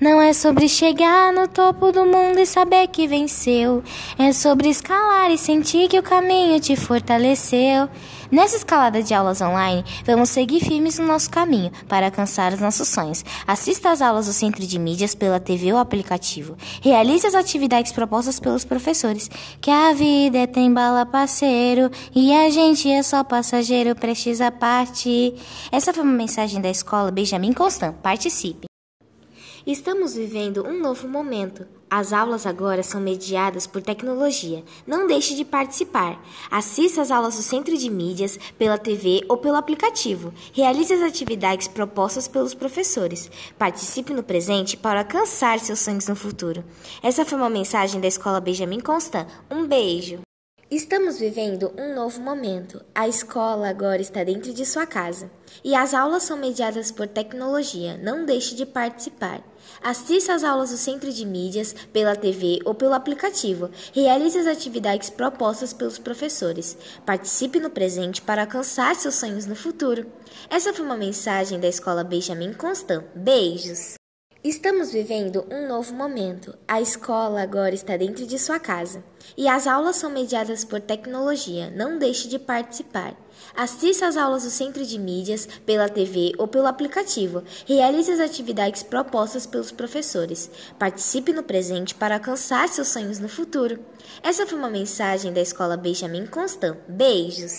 Não é sobre chegar no topo do mundo e saber que venceu. É sobre escalar e sentir que o caminho te fortaleceu. Nessa escalada de aulas online, vamos seguir firmes no nosso caminho para alcançar os nossos sonhos. Assista às aulas do Centro de Mídias pela TV ou aplicativo. Realize as atividades propostas pelos professores. Que a vida é tem bala parceiro e a gente é só passageiro prestes a partir. Essa foi uma mensagem da escola Benjamin Constant. Participe! Estamos vivendo um novo momento. As aulas agora são mediadas por tecnologia. Não deixe de participar. Assista às aulas do Centro de Mídias pela TV ou pelo aplicativo. Realize as atividades propostas pelos professores. Participe no presente para alcançar seus sonhos no futuro. Essa foi uma mensagem da Escola Benjamin Constant. Um beijo! Estamos vivendo um novo momento. A escola agora está dentro de sua casa e as aulas são mediadas por tecnologia. Não deixe de participar. Assista às aulas do Centro de Mídias pela TV ou pelo aplicativo. Realize as atividades propostas pelos professores. Participe no presente para alcançar seus sonhos no futuro. Essa foi uma mensagem da Escola Benjamin Constant. Beijos! Estamos vivendo um novo momento. A escola agora está dentro de sua casa e as aulas são mediadas por tecnologia. Não deixe de participar. Assista às aulas do Centro de Mídias pela TV ou pelo aplicativo. Realize as atividades propostas pelos professores. Participe no presente para alcançar seus sonhos no futuro. Essa foi uma mensagem da Escola Benjamin Constant. Beijos!